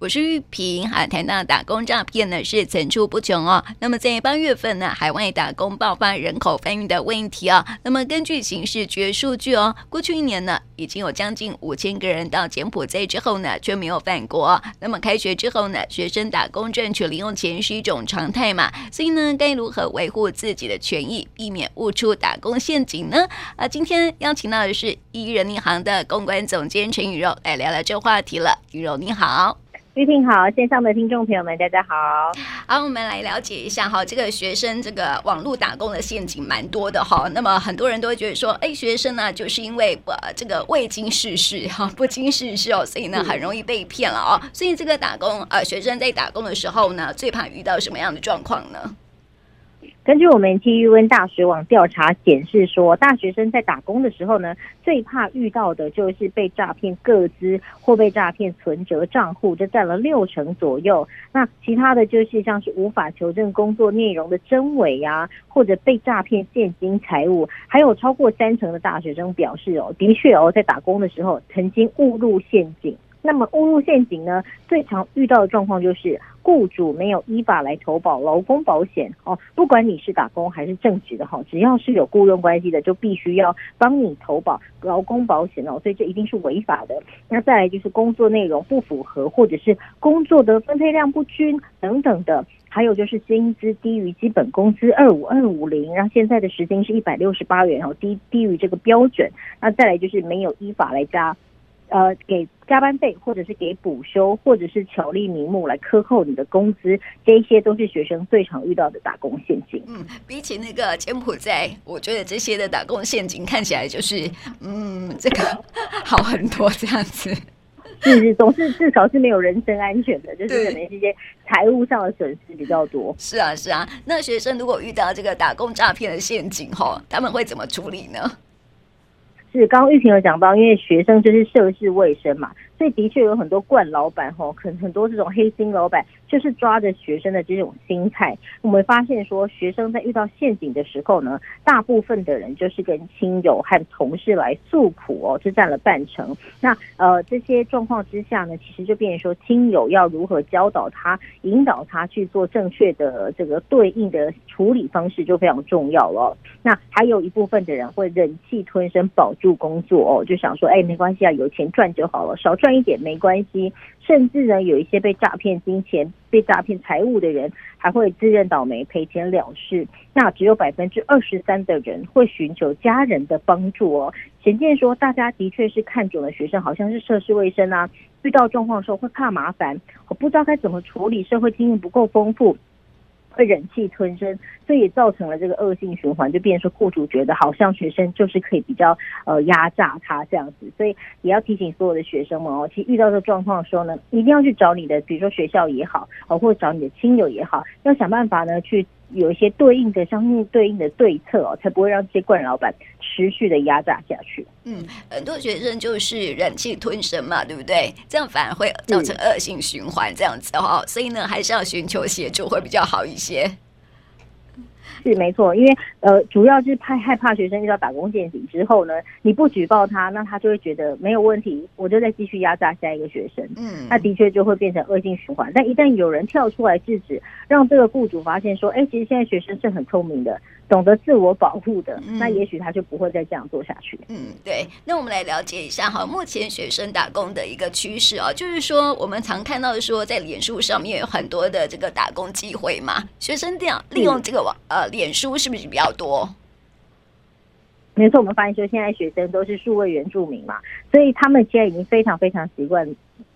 我是玉萍，哈，谈到打工诈骗呢是层出不穷哦。那么在八月份呢，海外打工爆发人口贩运的问题、哦。那么根据刑事局数据哦，过去一年呢，已经有将近五千个人到柬埔寨之后呢，却没有返国。那么开学之后呢，学生打工赚取零用钱是一种常态嘛？所以呢，该如何维护自己的权益，避免误触打工陷阱呢？啊，今天邀请到的是一人银行的公关总监陈雨柔来聊聊这个话题了。雨柔你好。玉婷好，线上的听众朋友们，大家好。好，我们来了解一下哈，这个学生这个网络打工的陷阱蛮多的哈。那么很多人都会觉得说，哎，学生呢，就是因为呃这个未经世事哈，不经世事哦，所以呢很容易被骗了哦。所以这个打工呃，学生在打工的时候呢，最怕遇到什么样的状况呢？根据我们 TÜV 大学网调查显示说，大学生在打工的时候呢，最怕遇到的就是被诈骗个资或被诈骗存折账户，这占了六成左右。那其他的就是像是无法求证工作内容的真伪呀，或者被诈骗现金财物，还有超过三成的大学生表示哦，的确哦，在打工的时候曾经误入陷阱。那么误入陷阱呢，最常遇到的状况就是雇主没有依法来投保劳工保险哦，不管你是打工还是正职的哈，只要是有雇佣关系的，就必须要帮你投保劳工保险哦，所以这一定是违法的。那再来就是工作内容不符合，或者是工作的分配量不均等等的，还有就是薪资低于基本工资二五二五零，然后现在的时薪是一百六十八元哦，低低于这个标准。那再来就是没有依法来加。呃，给加班费，或者是给补休，或者是巧立名目来克扣你的工资，这一些都是学生最常遇到的打工陷阱。嗯，比起那个柬埔寨，我觉得这些的打工陷阱看起来就是，嗯，这个好很多这样子。是是，总是至少是没有人身安全的，就是可能这些财务上的损失比较多。是啊是啊，那学生如果遇到这个打工诈骗的陷阱，哈，他们会怎么处理呢？是，刚刚玉萍有讲到，因为学生就是涉世未深嘛。所以的确有很多惯老板吼，很很多这种黑心老板，就是抓着学生的这种心态。我们发现说，学生在遇到陷阱的时候呢，大部分的人就是跟亲友和同事来诉苦哦，这占了半成。那呃这些状况之下呢，其实就变成说，亲友要如何教导他、引导他去做正确的这个对应的处理方式，就非常重要了。那还有一部分的人会忍气吞声保住工作哦，就想说，哎，没关系啊，有钱赚就好了，少赚。一点没关系，甚至呢，有一些被诈骗金钱、被诈骗财物的人，还会自认倒霉赔钱了事。那只有百分之二十三的人会寻求家人的帮助哦。显见说，大家的确是看准了学生好像是涉世未深啊，遇到状况的时候会怕麻烦，我不知道该怎么处理，社会经验不够丰富。会忍气吞声，所以也造成了这个恶性循环，就变成雇主觉得好像学生就是可以比较呃压榨他这样子，所以也要提醒所有的学生们哦，其实遇到这状况的时候呢，一定要去找你的，比如说学校也好，哦或者找你的亲友也好，要想办法呢去。有一些对应的相应对应的对策哦，才不会让这些惯老板持续的压榨下去。嗯，很多学生就是忍气吞声嘛，对不对？这样反而会造成恶性循环，这样子、哦。所以呢，还是要寻求协助会比较好一些。是没错，因为呃，主要是怕害怕学生遇到打工陷阱之后呢，你不举报他，那他就会觉得没有问题，我就再继续压榨下一个学生。嗯，那的确就会变成恶性循环。但一旦有人跳出来制止，让这个雇主发现说，哎，其实现在学生是很聪明的，懂得自我保护的，那也许他就不会再这样做下去。嗯，对。那我们来了解一下哈，目前学生打工的一个趋势啊，就是说我们常看到说，在脸书上面有很多的这个打工机会嘛，学生这样利用这个网呃。脸书是不是比较多？没错，我们发现说现在学生都是数位原住民嘛，所以他们现在已经非常非常习惯，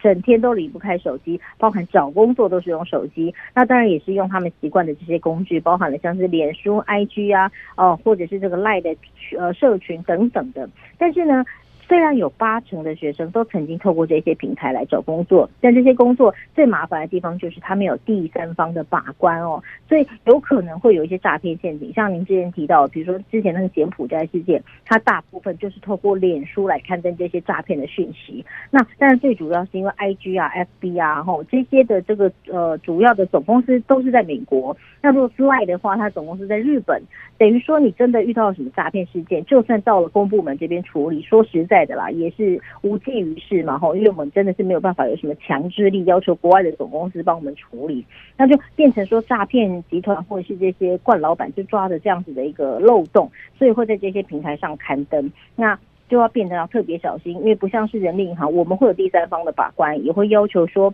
整天都离不开手机，包含找工作都是用手机。那当然也是用他们习惯的这些工具，包含了像是脸书、IG 啊，哦，或者是这个赖的呃社群等等的。但是呢，虽然有八成的学生都曾经透过这些平台来找工作，但这些工作最麻烦的地方就是他没有第三方的把关哦，所以有可能会有一些诈骗陷阱。像您之前提到，比如说之前那个柬埔寨事件，它大部分就是透过脸书来刊登这些诈骗的讯息。那但是最主要是因为 IG 啊、FB 啊，吼这些的这个呃主要的总公司都是在美国。那如果是 Line 的话，它总公司在日本，等于说你真的遇到了什么诈骗事件，就算到了公部门这边处理，说实在。在的啦，也是无济于事嘛吼，因为我们真的是没有办法有什么强制力要求国外的总公司帮我们处理，那就变成说诈骗集团或者是这些冠老板就抓着这样子的一个漏洞，所以会在这些平台上刊登，那就要变得要特别小心，因为不像是人民银行，我们会有第三方的把关，也会要求说。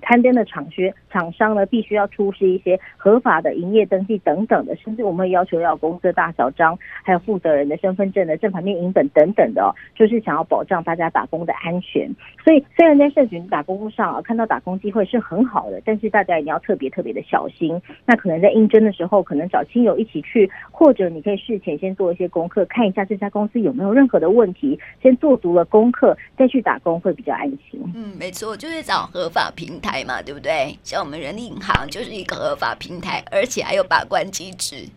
刊登的厂靴厂商呢，必须要出示一些合法的营业登记等等的，甚至我们要求要公司大小章，还有负责人的身份证的正反面影本等等的哦，就是想要保障大家打工的安全。所以虽然在社群打工上啊，看到打工机会是很好的，但是大家一定要特别特别的小心。那可能在应征的时候，可能找亲友一起去，或者你可以事前先做一些功课，看一下这家公司有没有任何的问题，先做足了功课再去打工会比较安心。嗯，没错，就是找合法平台。嘛，对不对？像我们人力银行就是一个合法平台，而且还有把关机制。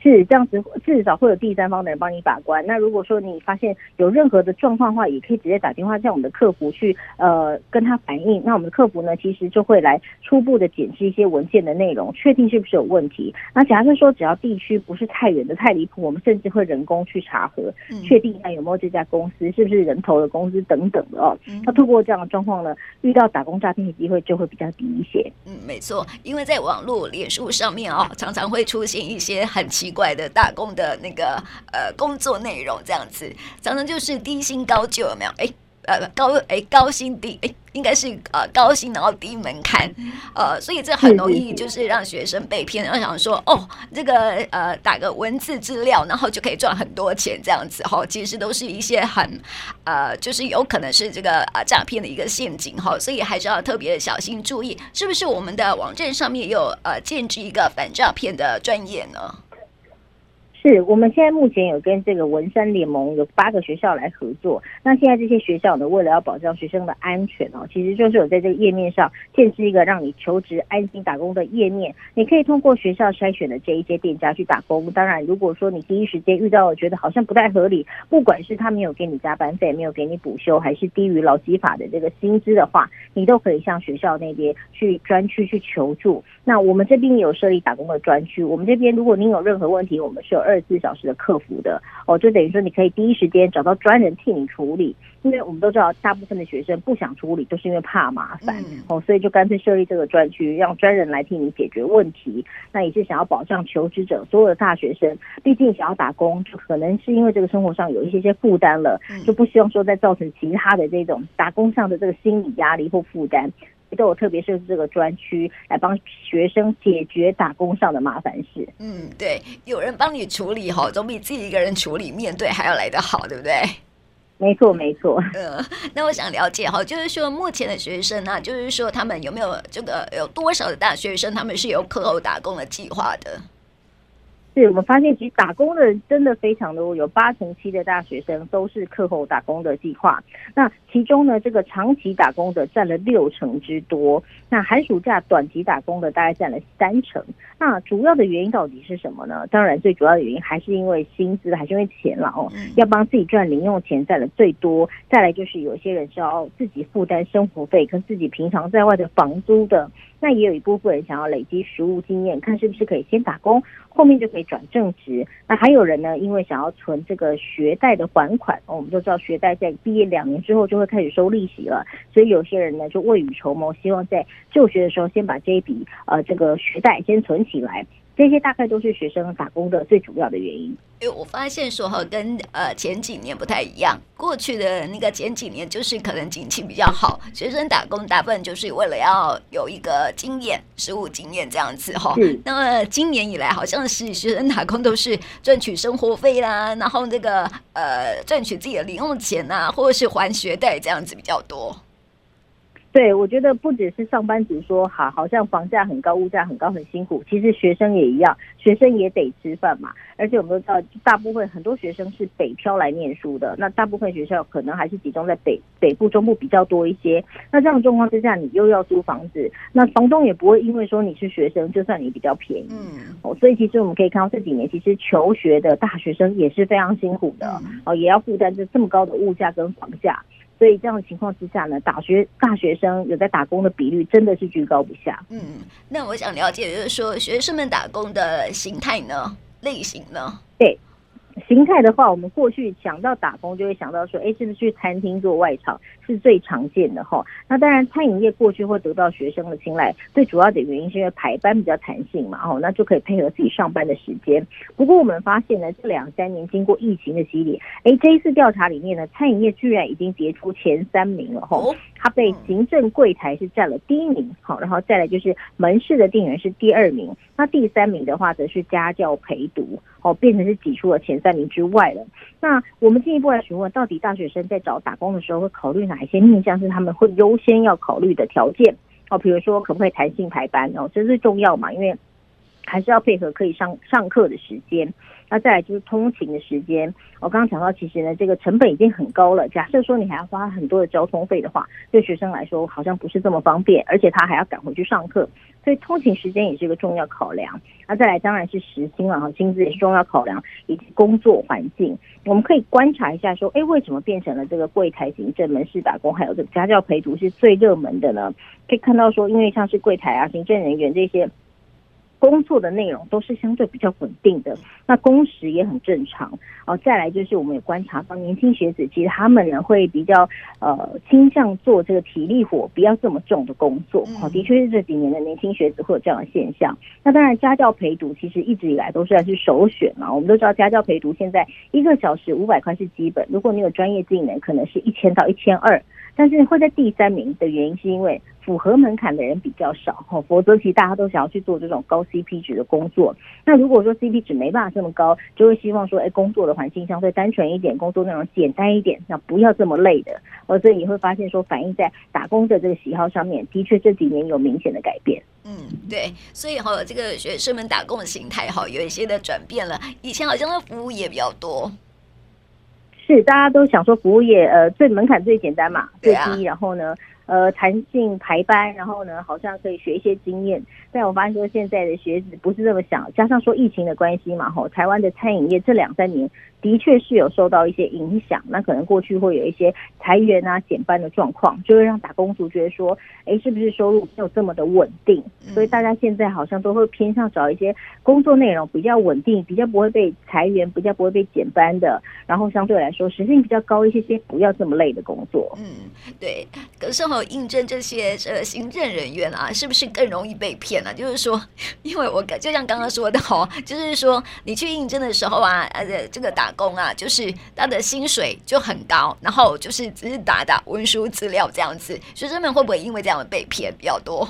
是这样子，至少会有第三方的人帮你把关。那如果说你发现有任何的状况的话，也可以直接打电话向我们的客服去呃跟他反映。那我们的客服呢，其实就会来初步的检视一些文件的内容，确定是不是有问题。那假设说只要地区不是太远的、太离谱，我们甚至会人工去查核，确定一下有没有这家公司是不是人头的公司等等的哦。那透过这样的状况呢，遇到打工诈骗的机会就会比较低一些。嗯，没错，因为在网络、脸书上面哦，常常会出现一些很奇。奇怪的打工的那个呃工作内容这样子，常常就是低薪高就有没有？哎呃高哎高薪低哎应该是呃高薪然后低门槛。呃，所以这很容易就是让学生被骗，然后想说哦这个呃打个文字资料然后就可以赚很多钱这样子哈，其实都是一些很呃就是有可能是这个啊诈骗的一个陷阱哈，所以还是要特别的小心注意，是不是我们的网站上面有呃建置一个反诈骗的专业呢？是我们现在目前有跟这个文山联盟有八个学校来合作。那现在这些学校呢，为了要保障学生的安全哦，其实就是有在这个页面上建置一个让你求职安心打工的页面。你可以通过学校筛选的这一些店家去打工。当然，如果说你第一时间遇到觉得好像不太合理，不管是他没有给你加班费，没有给你补休，还是低于劳基法的这个薪资的话，你都可以向学校那边去专区去求助。那我们这边有设立打工的专区。我们这边如果您有任何问题，我们是有二四小时的客服的。哦，就等于说你可以第一时间找到专人替你处理，因为我们都知道大部分的学生不想处理，都是因为怕麻烦哦，所以就干脆设立这个专区，让专人来替你解决问题。那也是想要保障求职者，所有的大学生，毕竟想要打工，就可能是因为这个生活上有一些些负担了，就不希望说再造成其他的这种打工上的这个心理压力或负担。都有特别设置这个专区来帮学生解决打工上的麻烦事。嗯，对，有人帮你处理好，总比自己一个人处理面对还要来得好，对不对？没错，没错。呃，那我想了解哈，就是说目前的学生呢、啊，就是说他们有没有这个有多少的大学生，他们是有课后打工的计划的？是我们发现，其实打工的人真的非常多，有八成七的大学生都是课后打工的计划。那其中呢，这个长期打工的占了六成之多。那寒暑假短期打工的大概占了三成。那主要的原因到底是什么呢？当然，最主要的原因还是因为薪资，还是因为钱了哦。要帮自己赚零用钱占了最多。再来就是有些人是要自己负担生活费跟自己平常在外的房租的。那也有一部分人想要累积实务经验，看是不是可以先打工，后面就可以转正职。那还有人呢，因为想要存这个学贷的还款，我们都知道学贷在毕业两年之后就会开始收利息了，所以有些人呢就未雨绸缪，希望在就学的时候先把这一笔呃这个学贷先存起来。这些大概都是学生打工的最主要的原因。因为我发现说哈，跟呃前几年不太一样。过去的那个前几年，就是可能景气比较好，学生打工大部分就是为了要有一个经验、实务经验这样子哈。那么今年以来，好像是学生打工都是赚取生活费啦，然后这个呃赚取自己的零用钱呐、啊，或者是还学贷这样子比较多。对，我觉得不只是上班族说好，好像房价很高，物价很高，很辛苦。其实学生也一样，学生也得吃饭嘛。而且我们都知道，大部分很多学生是北漂来念书的，那大部分学校可能还是集中在北北部、中部比较多一些。那这样的状况之下，你又要租房子，那房东也不会因为说你是学生，就算你比较便宜。嗯，哦，所以其实我们可以看到这几年，其实求学的大学生也是非常辛苦的，哦，也要负担着这么高的物价跟房价。所以这样的情况之下呢，大学大学生有在打工的比率真的是居高不下。嗯，那我想了解，就是说学生们打工的形态呢，类型呢？对，形态的话，我们过去想到打工，就会想到说，哎，是不是去餐厅做外场是最常见的哈？那当然，餐饮业过去会得到学生的青睐，最主要的原因是因为排班比较弹性嘛，哦，那就可以配合自己上班的时间。不过我们发现呢，这两三年经过疫情的洗礼，哎，这一次调查里面呢，餐饮业居然已经跌出前三名了哈。它被行政柜台是占了第一名，好，然后再来就是门市的店员是第二名，那第三名的话则是家教陪读，哦，变成是挤出了前三名之外了。那我们进一步来询问，到底大学生在找打工的时候会考虑哪一些面向是他们会优先要考虑的条件？哦，比如说可不可以弹性排班？哦，这是重要嘛，因为还是要配合可以上上课的时间。那再来就是通勤的时间，我刚刚讲到，其实呢，这个成本已经很高了。假设说你还要花很多的交通费的话，对学生来说好像不是这么方便，而且他还要赶回去上课，所以通勤时间也是一个重要考量。那再来当然是时薪了哈，薪资也是重要考量，以及工作环境。我们可以观察一下说，哎，为什么变成了这个柜台行政、门市打工，还有这个家教陪读是最热门的呢？可以看到说，因为像是柜台啊、行政人员这些。工作的内容都是相对比较稳定的，那工时也很正常哦。再来就是我们也观察到年轻学子，其实他们呢会比较呃倾向做这个体力活，不要这么重的工作。好，的确是这几年的年轻学子会有这样的现象。那当然家教陪读其实一直以来都算是首选嘛。我们都知道家教陪读现在一个小时五百块是基本，如果你有专业技能，可能是一千到一千二。但是会在第三名的原因是因为。符合门槛的人比较少哈，否则其实大家都想要去做这种高 CP 值的工作。那如果说 CP 值没办法这么高，就会希望说，哎，工作的环境相对单纯一点，工作内容简单一点，那不要这么累的。哦，所以你会发现说，反映在打工的这个喜好上面，的确这几年有明显的改变。嗯，对，所以哈，这个学生们打工的形态哈，有一些的转变了。以前好像是服务业比较多，是大家都想说服务业，呃，最门槛最简单嘛，最低，啊、然后呢？呃，弹性排班，然后呢，好像可以学一些经验。但我发现说，现在的学子不是这么想，加上说疫情的关系嘛，吼，台湾的餐饮业这两三年的确是有受到一些影响。那可能过去会有一些裁员啊、减班的状况，就会让打工族觉得说，哎，是不是收入没有这么的稳定？所以大家现在好像都会偏向找一些工作内容比较稳定、比较不会被裁员、比较不会被减班的，然后相对来说时薪比较高一些些，不要这么累的工作。嗯，对。可是哈。应征这些呃行政人员啊，是不是更容易被骗呢？就是说，因为我就像刚刚说的哦，就是说你去应征的时候啊，呃，这个打工啊，就是他的薪水就很高，然后就是只是打打文书资料这样子，学生们会不会因为这样被骗比较多？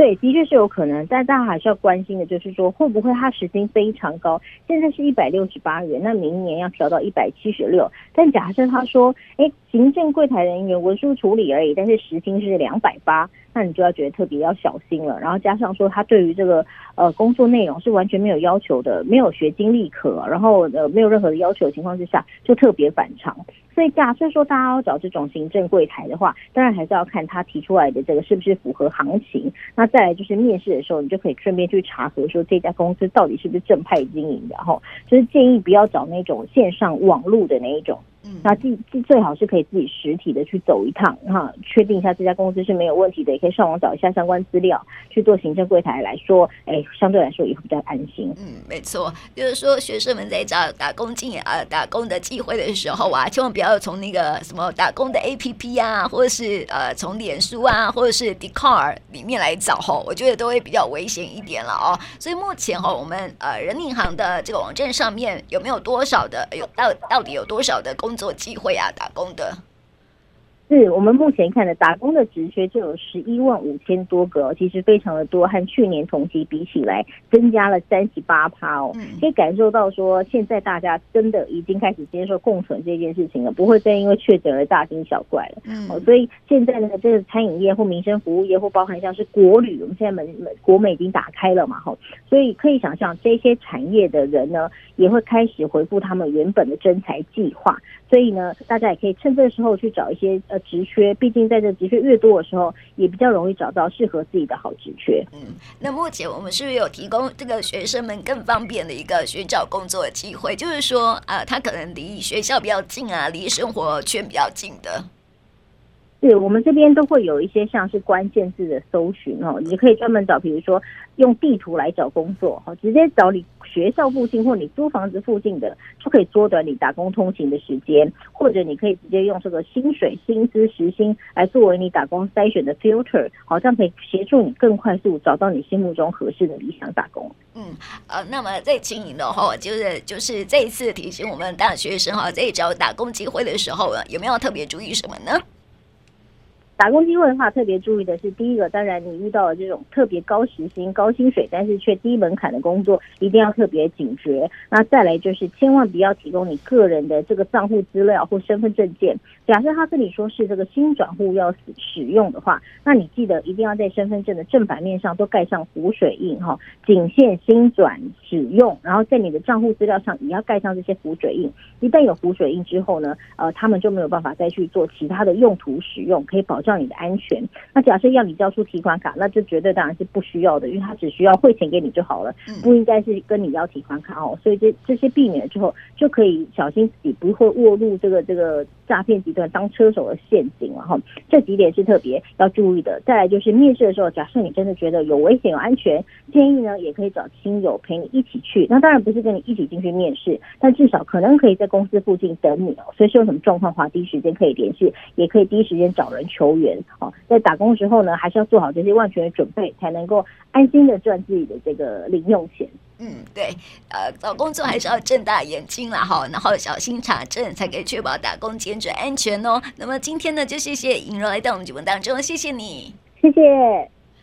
对，的确是有可能，但大家还是要关心的，就是说会不会他时薪非常高，现在是一百六十八元，那明年要调到一百七十六。但假设他说，哎，行政柜台人员文书处理而已，但是时薪是两百八，那你就要觉得特别要小心了。然后加上说他对于这个呃工作内容是完全没有要求的，没有学经历可，然后呃没有任何的要求情况之下，就特别反常。所以假设说大家要找这种行政柜台的话，当然还是要看他提出来的这个是不是符合行情。那再来就是面试的时候，你就可以顺便去查核说这家公司到底是不是正派经营的，然后就是建议不要找那种线上网路的那一种。嗯，那最最好是可以自己实体的去走一趟哈，确定一下这家公司是没有问题的，也可以上网找一下相关资料去做行政柜台来说，哎，相对来说也会比较安心。嗯，没错，就是说学生们在找打工经验啊、打工的机会的时候啊，千万不要从那个什么打工的 APP 啊，或者是呃从脸书啊，或者是 Dcard 里面来找哈，我觉得都会比较危险一点了哦。所以目前哈，我们呃人民银行的这个网站上面有没有多少的有到到底有多少的工工作机会啊，打工的。是我们目前看的打工的职缺就有十一万五千多个，其实非常的多，和去年同期比起来增加了三十八趴哦。可以感受到说，现在大家真的已经开始接受共存这件事情了，不会再因为确诊而大惊小怪了。嗯，所以现在呢，这个餐饮业或民生服务业或包含像是国旅，我们现在门门国门已经打开了嘛，哈，所以可以想象这些产业的人呢，也会开始回复他们原本的征才计划。所以呢，大家也可以趁这个时候去找一些呃职缺，毕竟在这职缺越多的时候，也比较容易找到适合自己的好职缺。嗯，那目前我们是不是有提供这个学生们更方便的一个寻找工作的机会？就是说，啊，他可能离学校比较近啊，离生活圈比较近的。对我们这边都会有一些像是关键字的搜寻哦，你可以专门找，比如说用地图来找工作哈，直接找你学校附近或你租房子附近的，就可以缩短你打工通勤的时间，或者你可以直接用这个薪水、薪资、时薪来作为你打工筛选的 filter，好像可以协助你更快速找到你心目中合适的理想打工。嗯，呃，那么在经营的话，就是就是这一次提醒我们大学生哈，在找打工机会的时候，有没有特别注意什么呢？打工机会的话，特别注意的是，第一个，当然你遇到了这种特别高时薪、高薪水，但是却低门槛的工作，一定要特别警觉。那再来就是，千万不要提供你个人的这个账户资料或身份证件。假设他跟你说是这个新转户要使使用的话，那你记得一定要在身份证的正反面上都盖上湖水印哈，仅限新转使用。然后在你的账户资料上也要盖上这些湖水印。一旦有湖水印之后呢，呃，他们就没有办法再去做其他的用途使用，可以保障。你的安全。那假设要你交出提款卡，那就绝对当然是不需要的，因为他只需要汇钱给你就好了，不应该是跟你要提款卡哦。所以这这些避免了之后，就可以小心自己不会落入这个这个诈骗集团当车手的陷阱了哈。这几点是特别要注意的。再来就是面试的时候，假设你真的觉得有危险、有安全，建议呢也可以找亲友陪你一起去。那当然不是跟你一起进去面试，但至少可能可以在公司附近等你哦。所以说有什么状况的话，第一时间可以联系，也可以第一时间找人求援。哦，在打工的时候呢，还是要做好这些万全的准备，才能够安心的赚自己的这个零用钱。嗯，对，呃，找工作还是要睁大眼睛啦，哈，然后小心查证，才可以确保打工兼职安全哦。那么今天呢，就谢谢尹柔来到我们节目当中，谢谢你，谢谢。